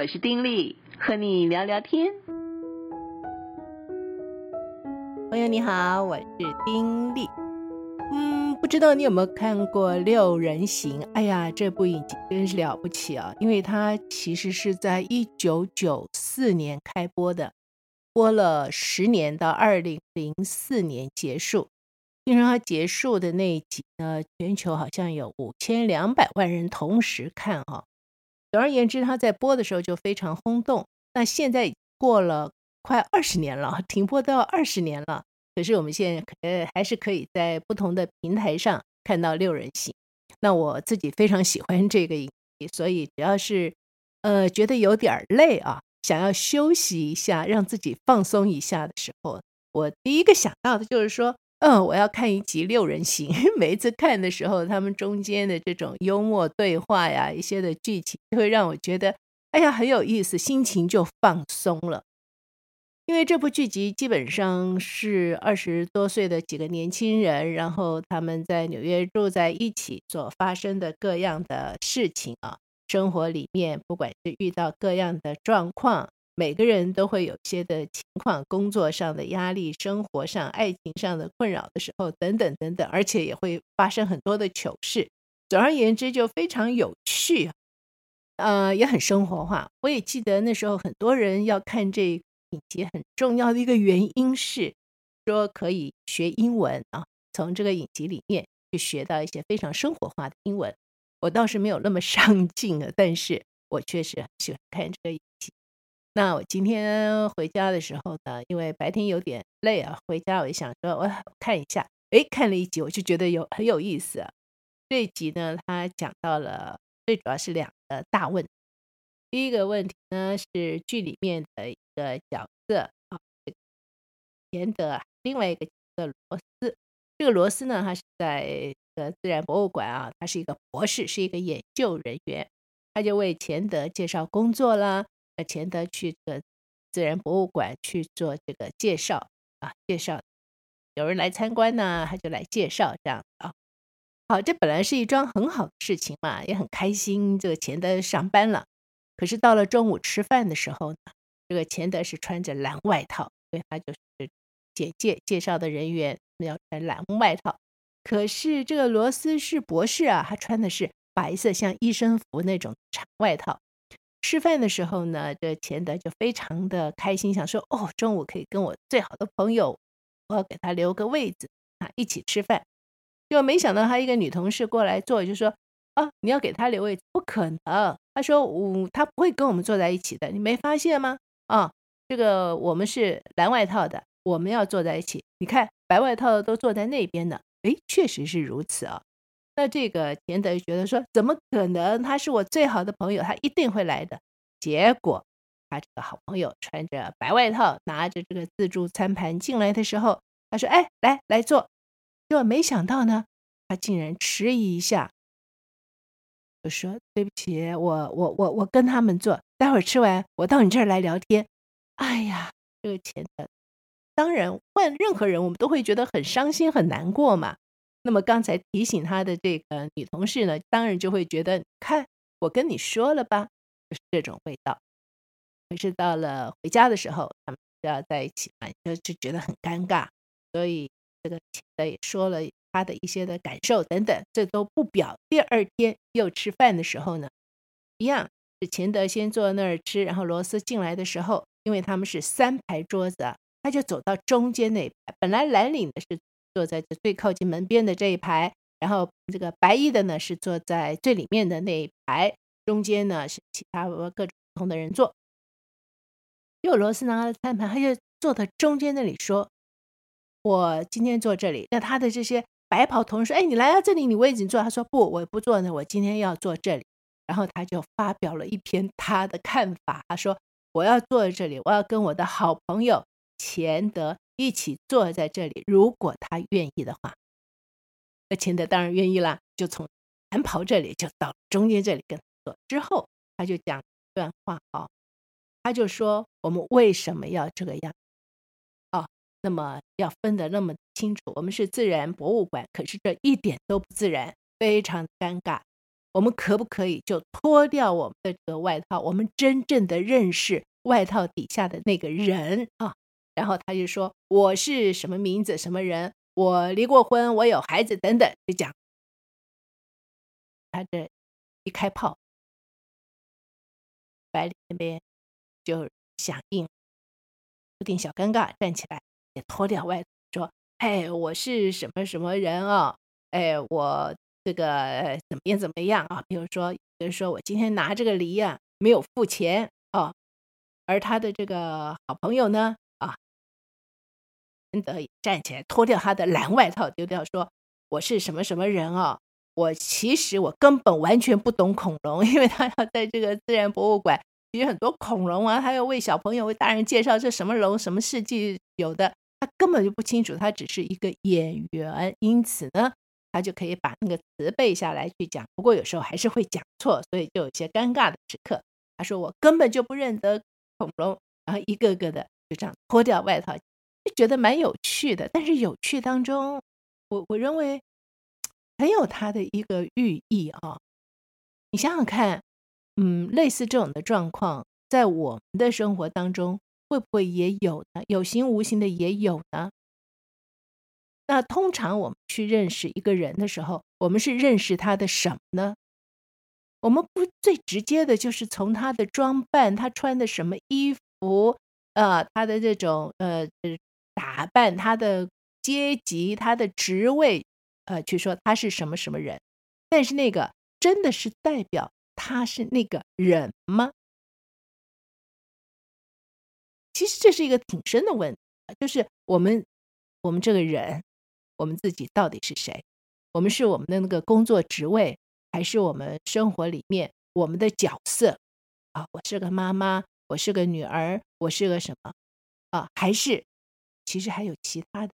我是丁力，和你聊聊天。朋友你好，我是丁力。嗯，不知道你有没有看过《六人行》？哎呀，这部影集真是了不起啊！因为它其实是在一九九四年开播的，播了十年到二零零四年结束。听说它结束的那一集呢，全球好像有五千两百万人同时看哈。总而言之，它在播的时候就非常轰动。那现在过了快二十年了，停播到二十年了。可是我们现在呃还是可以在不同的平台上看到《六人行》。那我自己非常喜欢这个影集，所以只要是呃觉得有点累啊，想要休息一下，让自己放松一下的时候，我第一个想到的就是说，嗯，我要看一集《六人行》。每一次看的时候，他们中间的这种幽默对话呀，一些的剧情，就会让我觉得，哎呀，很有意思，心情就放松了。因为这部剧集基本上是二十多岁的几个年轻人，然后他们在纽约住在一起所发生的各样的事情啊，生活里面不管是遇到各样的状况，每个人都会有些的情况，工作上的压力、生活上、爱情上的困扰的时候，等等等等，而且也会发生很多的糗事。总而言之，就非常有趣，呃，也很生活化。我也记得那时候很多人要看这。影集很重要的一个原因是说可以学英文啊，从这个影集里面去学到一些非常生活化的英文。我倒是没有那么上进啊，但是我确实喜欢看这个影集。那我今天回家的时候呢，因为白天有点累啊，回家我就想说，我看一下，哎，看了一集，我就觉得有很有意思啊。这一集呢，他讲到了最主要是两个大问。第一个问题呢，是剧里面的。一个角色啊，钱德，另外一个叫罗斯。这个罗斯呢，他是在呃自然博物馆啊，他是一个博士，是一个研究人员。他就为钱德介绍工作啦，呃，钱德去这个自然博物馆去做这个介绍啊，介绍有人来参观呢，他就来介绍这样啊。好，这本来是一桩很好的事情嘛，也很开心。这个钱德上班了，可是到了中午吃饭的时候呢，这个钱德是穿着蓝外套，所以他就是简介介绍的人员要穿蓝外套。可是这个罗斯是博士啊，他穿的是白色像医生服那种长外套。吃饭的时候呢，这钱德就非常的开心，想说哦，中午可以跟我最好的朋友，我要给他留个位子啊，一起吃饭。就没想到他一个女同事过来坐，就说啊，你要给他留位子，不可能。他说，嗯，他不会跟我们坐在一起的，你没发现吗？啊，这个我们是蓝外套的，我们要坐在一起。你看白外套的都坐在那边呢。哎，确实是如此啊。那这个钱德觉得说，怎么可能？他是我最好的朋友，他一定会来的。结果他这个好朋友穿着白外套，拿着这个自助餐盘进来的时候，他说：“哎，来来坐。”结果没想到呢，他竟然迟疑一下，就说：“对不起，我我我我跟他们坐。”待会儿吃完，我到你这儿来聊天。哎呀，这个钱德，当然换任何人，我们都会觉得很伤心、很难过嘛。那么刚才提醒他的这个女同事呢，当然就会觉得，看我跟你说了吧，就是这种味道。可是到了回家的时候，他们就要在一起嘛，就就觉得很尴尬。所以这个钱德也说了他的一些的感受等等，这都不表。第二天又吃饭的时候呢，一样。是钱德先坐那儿吃，然后罗斯进来的时候，因为他们是三排桌子啊，他就走到中间那排。本来蓝领的是坐在这最靠近门边的这一排，然后这个白衣的呢是坐在最里面的那一排，中间呢是其他各种不同的人坐。又罗斯拿了餐盘，他就坐在中间那里说：“我今天坐这里。”那他的这些白袍同事说：“哎，你来到这里，你位置坐。”他说：“不，我不坐呢，我今天要坐这里。”然后他就发表了一篇他的看法。他说：“我要坐在这里，我要跟我的好朋友钱德一起坐在这里。如果他愿意的话，那秦德当然愿意啦，就从蓝袍这里就到中间这里跟他坐。之后他就讲一段话啊，他就说我们为什么要这个样？哦，那么要分得那么清楚。我们是自然博物馆，可是这一点都不自然，非常尴尬。”我们可不可以就脱掉我们的这个外套，我们真正的认识外套底下的那个人啊？然后他就说：“我是什么名字，什么人，我离过婚，我有孩子，等等。”就讲他这一开炮，白领那边就响应，有点小尴尬，站起来也脱掉外套，说：“哎，我是什么什么人啊？哎，我。”这个怎么样怎么样啊？比如说，比如说我今天拿这个梨啊，没有付钱哦，而他的这个好朋友呢，得站起来脱掉他的蓝外套，丢掉说：“我是什么什么人啊？我其实我根本完全不懂恐龙，因为他要在这个自然博物馆，其实很多恐龙啊，他要为小朋友为大人介绍这什么龙，什么世纪有的，他根本就不清楚，他只是一个演员，因此呢。”他就可以把那个词背下来去讲，不过有时候还是会讲错，所以就有些尴尬的时刻。他说：“我根本就不认得恐龙。”然后一个个的就这样脱掉外套，觉得蛮有趣的。但是有趣当中，我我认为很有它的一个寓意啊、你想想看，嗯，类似这种的状况，在我们的生活当中会不会也有呢？有形无形的也有呢？那通常我们去认识一个人的时候，我们是认识他的什么呢？我们不最直接的就是从他的装扮，他穿的什么衣服，呃，他的这种呃打扮，他的阶级，他的职位，呃，去说他是什么什么人。但是那个真的是代表他是那个人吗？其实这是一个挺深的问题，就是我们我们这个人。我们自己到底是谁？我们是我们的那个工作职位，还是我们生活里面我们的角色？啊，我是个妈妈，我是个女儿，我是个什么？啊，还是其实还有其他的？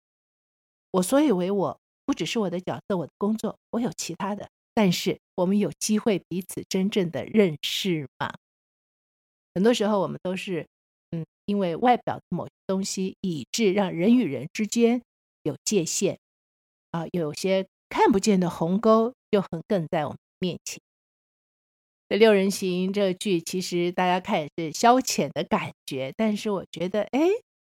我所以为我不只是我的角色，我的工作，我有其他的。但是我们有机会彼此真正的认识吗？很多时候我们都是嗯，因为外表的某些东西，以致让人与人之间有界限。啊，有些看不见的鸿沟就横亘在我们面前。这六人行这个剧，其实大家看也是消遣的感觉，但是我觉得，哎，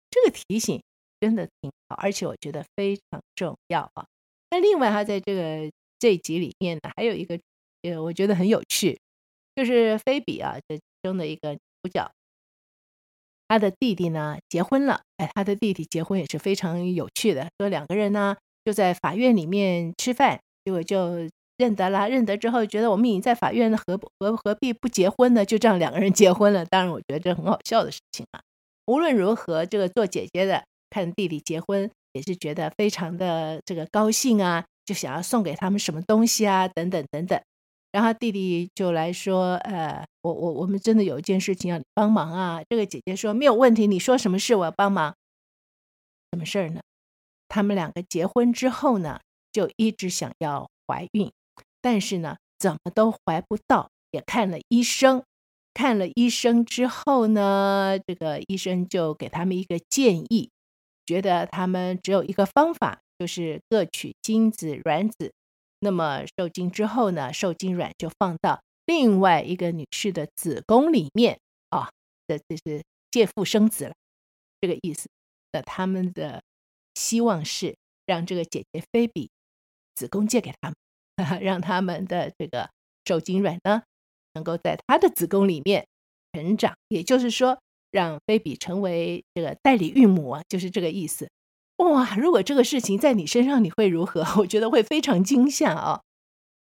这个提醒真的挺好，而且我觉得非常重要啊。那另外，他在这个这一集里面呢，还有一个，呃，我觉得很有趣，就是菲比啊，这中的一个主角，他的弟弟呢结婚了，哎，他的弟弟结婚也是非常有趣的，说两个人呢。就在法院里面吃饭，结果就认得了。认得之后，觉得我们已经在法院，何何何必不结婚呢？就这样两个人结婚了。当然，我觉得这很好笑的事情啊。无论如何，这个做姐姐的看弟弟结婚，也是觉得非常的这个高兴啊，就想要送给他们什么东西啊，等等等等。然后弟弟就来说：“呃，我我我们真的有一件事情要你帮忙啊。”这个姐姐说：“没有问题，你说什么事我要帮忙？什么事儿呢？”他们两个结婚之后呢，就一直想要怀孕，但是呢，怎么都怀不到，也看了医生。看了医生之后呢，这个医生就给他们一个建议，觉得他们只有一个方法，就是各取精子卵子。那么受精之后呢，受精卵就放到另外一个女士的子宫里面啊，这这是借腹生子了，这个意思。那他们的。希望是让这个姐姐菲比子宫借给他们，让他们的这个受精卵呢，能够在她的子宫里面成长。也就是说，让菲比成为这个代理孕母啊，就是这个意思。哇，如果这个事情在你身上，你会如何？我觉得会非常惊吓啊。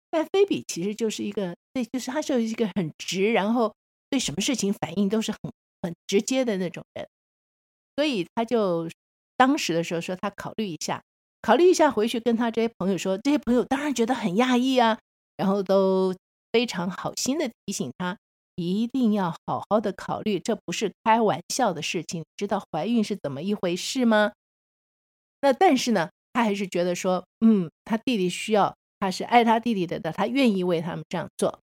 但菲比其实就是一个，对，就是他是一个很直，然后对什么事情反应都是很很直接的那种人，所以他就。当时的时候说他考虑一下，考虑一下回去跟他这些朋友说，这些朋友当然觉得很讶异啊，然后都非常好心的提醒他，一定要好好的考虑，这不是开玩笑的事情，知道怀孕是怎么一回事吗？那但是呢，他还是觉得说，嗯，他弟弟需要，他是爱他弟弟的，他愿意为他们这样做。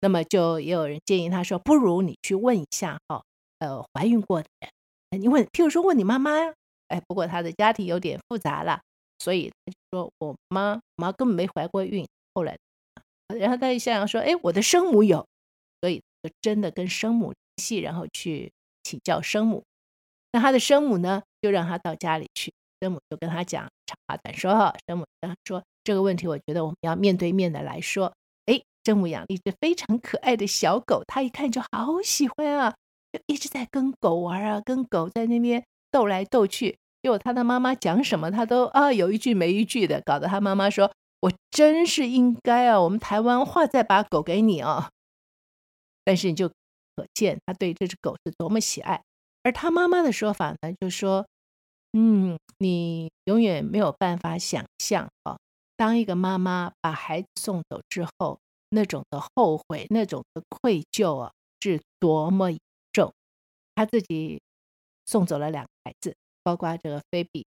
那么就也有人建议他说，不如你去问一下哈，呃，怀孕过的人，你问，譬如说问你妈妈呀。哎，不过他的家庭有点复杂了，所以他就说：“我妈我妈根本没怀过孕。”后来然后他一想想说，哎，我的生母有，所以就真的跟生母联系，然后去请教生母。那他的生母呢，就让他到家里去，生母就跟他讲，长话短说哈，生母跟他说这个问题，我觉得我们要面对面的来说。哎，生母养了一只非常可爱的小狗，他一看就好喜欢啊，就一直在跟狗玩啊，跟狗在那边斗来斗去。结果他的妈妈讲什么，他都啊有一句没一句的，搞得他妈妈说：“我真是应该啊，我们台湾话再把狗给你啊。”但是你就可见他对这只狗是多么喜爱。而他妈妈的说法呢，就说：“嗯，你永远没有办法想象啊，当一个妈妈把孩子送走之后，那种的后悔、那种的愧疚啊，是多么重。他自己送走了两个孩子，包括这个菲比，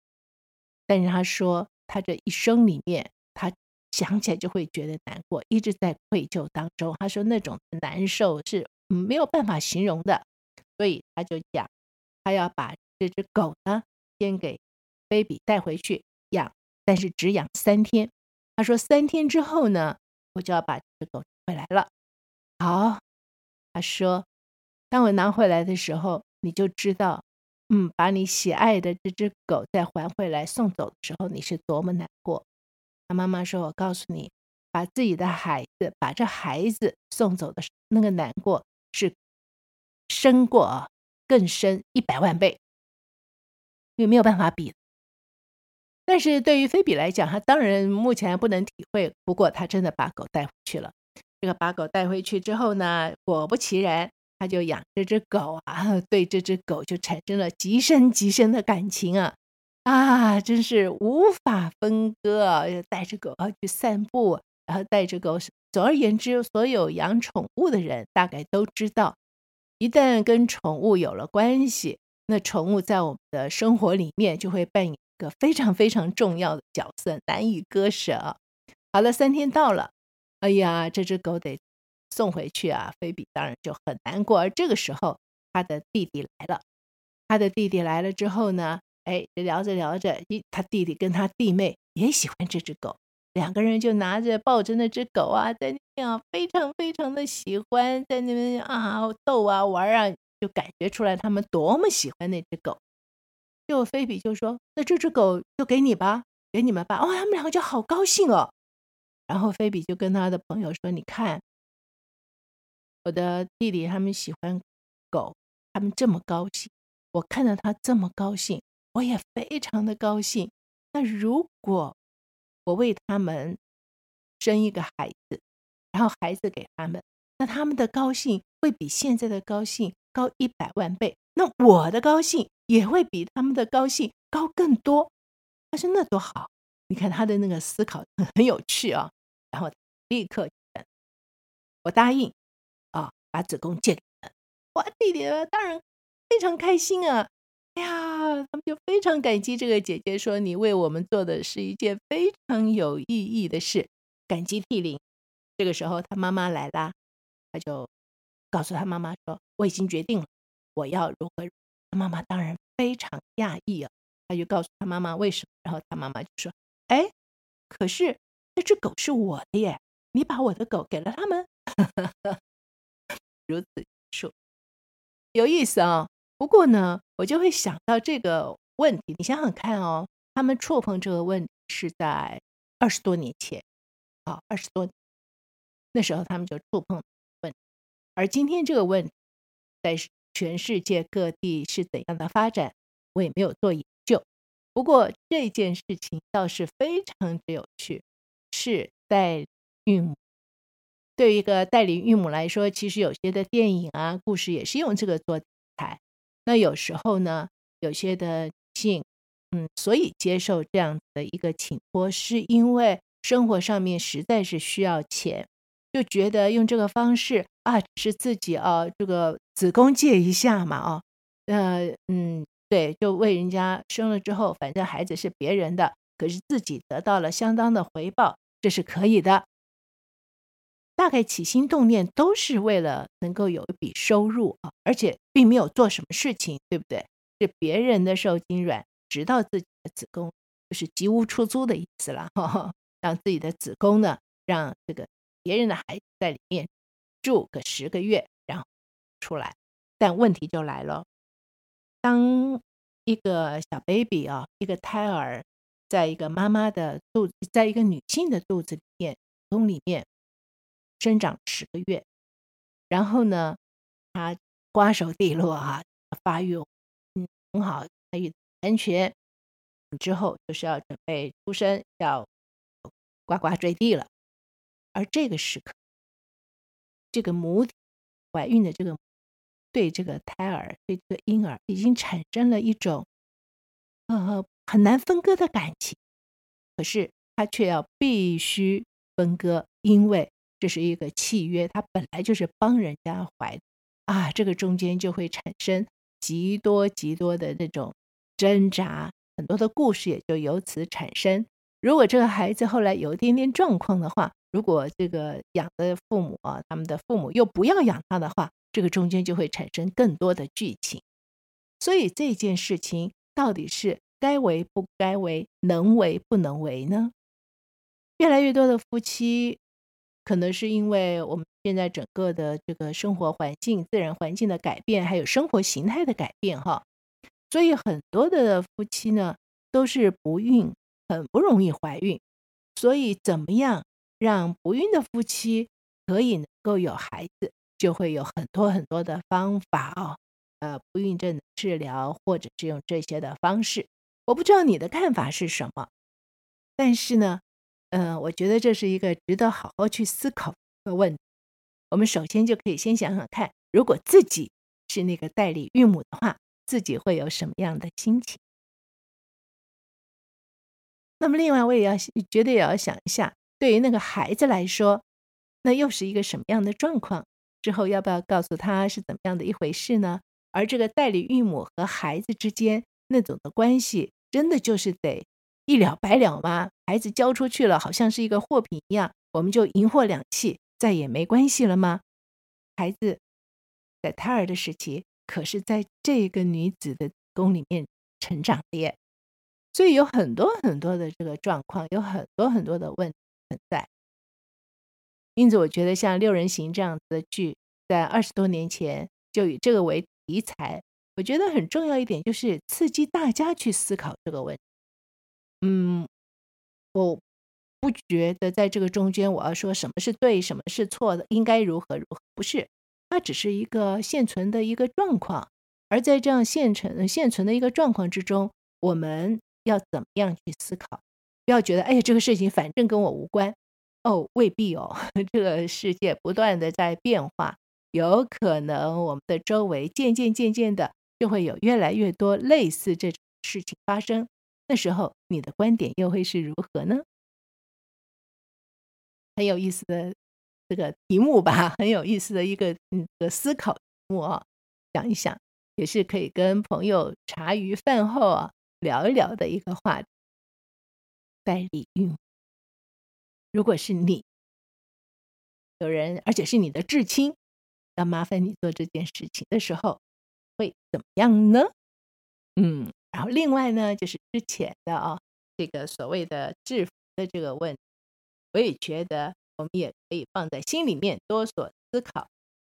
但是他说，他这一生里面，想起来就会觉得难过，一直在愧疚当中。他说那种难受是没有办法形容的，所以他就讲。”他要把这只狗呢，先给 baby 带回去养，但是只养三天。他说三天之后呢，我就要把这只狗回来了。好，他说，当我拿回来的时候，你就知道，嗯，把你喜爱的这只狗再还回来送走的时候，你是多么难过。妈妈说：“我告诉你，把自己的孩子，把这孩子送走的那个难过，是深过啊。”更深一百万倍，因为没有办法比。但是对于菲比来讲，他当然目前不能体会。不过他真的把狗带回去了。这个把狗带回去之后呢，果不其然，他就养这只狗啊，对这只狗就产生了极深极深的感情啊啊，真是无法分割啊！带着狗啊去散步，然后带着狗。总而言之，所有养宠物的人大概都知道。一旦跟宠物有了关系，那宠物在我们的生活里面就会扮演一个非常非常重要的角色，难以割舍。好了，三天到了，哎呀，这只狗得送回去啊！菲比当然就很难过。而这个时候，他的弟弟来了。他的弟弟来了之后呢，哎，聊着聊着，咦，他弟弟跟他弟妹也喜欢这只狗。两个人就拿着抱着那只狗啊，在那边啊，非常非常的喜欢，在那边啊逗啊玩啊，就感觉出来他们多么喜欢那只狗。就菲比就说：“那这只狗就给你吧，给你们吧。”哦，他们两个就好高兴哦。然后菲比就跟他的朋友说：“你看，我的弟弟他们喜欢狗，他们这么高兴，我看到他这么高兴，我也非常的高兴。那如果……”我为他们生一个孩子，然后孩子给他们，那他们的高兴会比现在的高兴高一百万倍，那我的高兴也会比他们的高兴高更多。他说：“那多好！你看他的那个思考很有趣啊。”然后立刻我答应啊，把子宫借给他们。我弟弟当然非常开心啊。哎呀，他们就非常感激这个姐姐，说你为我们做的是一件非常有意义的事，感激涕零。这个时候，他妈妈来了，他就告诉他妈妈说：“我已经决定了，我要如何。”他妈妈当然非常讶异啊，他就告诉他妈妈为什么，然后他妈妈就说：“哎，可是那只狗是我的耶，你把我的狗给了他们。”如此说，有意思啊。不过呢，我就会想到这个问题。你想想看哦，他们触碰这个问是在二十多年前，啊，二十多，那时候他们就触碰问。而今天这个问题在全世界各地是怎样的发展，我也没有做研究。不过这件事情倒是非常的有趣，是代理孕母。对于一个代理孕母来说，其实有些的电影啊、故事也是用这个做题材。那有时候呢，有些的性，嗯，所以接受这样的一个请托，是因为生活上面实在是需要钱，就觉得用这个方式啊，是自己啊，这个子宫借一下嘛，啊，呃，嗯，对，就为人家生了之后，反正孩子是别人的，可是自己得到了相当的回报，这是可以的。大概起心动念都是为了能够有一笔收入啊，而且并没有做什么事情，对不对？是别人的受精卵，直到自己的子宫，就是吉屋出租的意思了，哈哈，让自己的子宫呢，让这个别人的孩子在里面住个十个月，然后出来。但问题就来了，当一个小 baby 啊，一个胎儿，在一个妈妈的肚子，在一个女性的肚子里面，宫里面生长十个月，然后呢，他瓜熟蒂落啊，发育嗯很好，发育安全，之后就是要准备出生，要呱呱坠地了。而这个时刻，这个母体怀孕的这个对这个胎儿，对这个婴儿，已经产生了一种呃很难分割的感情。可是他却要必须分割，因为这是一个契约，他本来就是帮人家怀的啊，这个中间就会产生极多极多的那种挣扎，很多的故事也就由此产生。如果这个孩子后来有一点点状况的话，如果这个养的父母啊，他们的父母又不要养他的话，这个中间就会产生更多的剧情。所以这件事情到底是该为不该为，能为不能为呢？越来越多的夫妻，可能是因为我们现在整个的这个生活环境、自然环境的改变，还有生活形态的改变，哈，所以很多的夫妻呢都是不孕，很不容易怀孕。所以怎么样？让不孕的夫妻可以能够有孩子，就会有很多很多的方法哦。呃，不孕症的治疗，或者是用这些的方式。我不知道你的看法是什么，但是呢，嗯、呃，我觉得这是一个值得好好去思考的问题。我们首先就可以先想想看，如果自己是那个代理孕母的话，自己会有什么样的心情？那么，另外我也要觉得也要想一下。对于那个孩子来说，那又是一个什么样的状况？之后要不要告诉他是怎么样的一回事呢？而这个代理孕母和孩子之间那种的关系，真的就是得一了百了吗？孩子交出去了，好像是一个货品一样，我们就银货两讫，再也没关系了吗？孩子在胎儿的时期，可是在这个女子的宫里面成长的耶，所以有很多很多的这个状况，有很多很多的问题。在，因此我觉得像《六人行》这样子的剧，在二十多年前就以这个为题材，我觉得很重要一点就是刺激大家去思考这个问题。嗯，我不觉得在这个中间我要说什么是对，什么是错的，应该如何如何，不是，它只是一个现存的一个状况，而在这样现成现存的一个状况之中，我们要怎么样去思考？不要觉得，哎呀，这个事情反正跟我无关，哦，未必哦。这个世界不断的在变化，有可能我们的周围渐渐渐渐的就会有越来越多类似这种事情发生。那时候你的观点又会是如何呢？很有意思的这个题目吧，很有意思的一个嗯的思考题目啊，想一想也是可以跟朋友茶余饭后啊聊一聊的一个话题。代理孕，如果是你，有人，而且是你的至亲，要麻烦你做这件事情的时候，会怎么样呢？嗯，然后另外呢，就是之前的啊，这个所谓的制服的这个问题，我也觉得我们也可以放在心里面多所思考，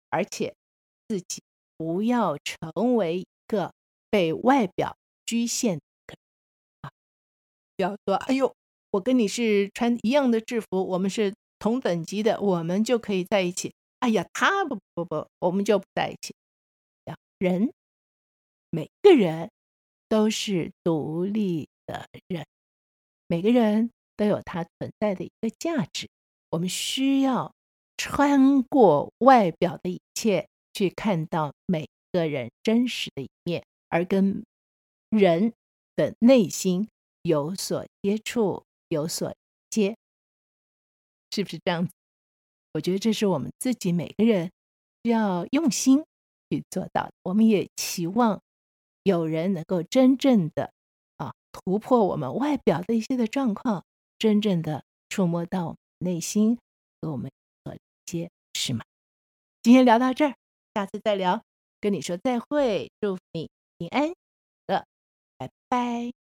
而且自己不要成为一个被外表局限的人啊，不要说哎呦。我跟你是穿一样的制服，我们是同等级的，我们就可以在一起。哎呀，他不不不，我们就不在一起。人，每个人都是独立的人，每个人都有他存在的一个价值。我们需要穿过外表的一切，去看到每个人真实的一面，而跟人的内心有所接触。有所接，是不是这样子？我觉得这是我们自己每个人需要用心去做到。我们也期望有人能够真正的啊突破我们外表的一些的状况，真正的触摸到我们内心和我们所接，是吗？今天聊到这儿，下次再聊。跟你说再会，祝福你平安的，拜拜。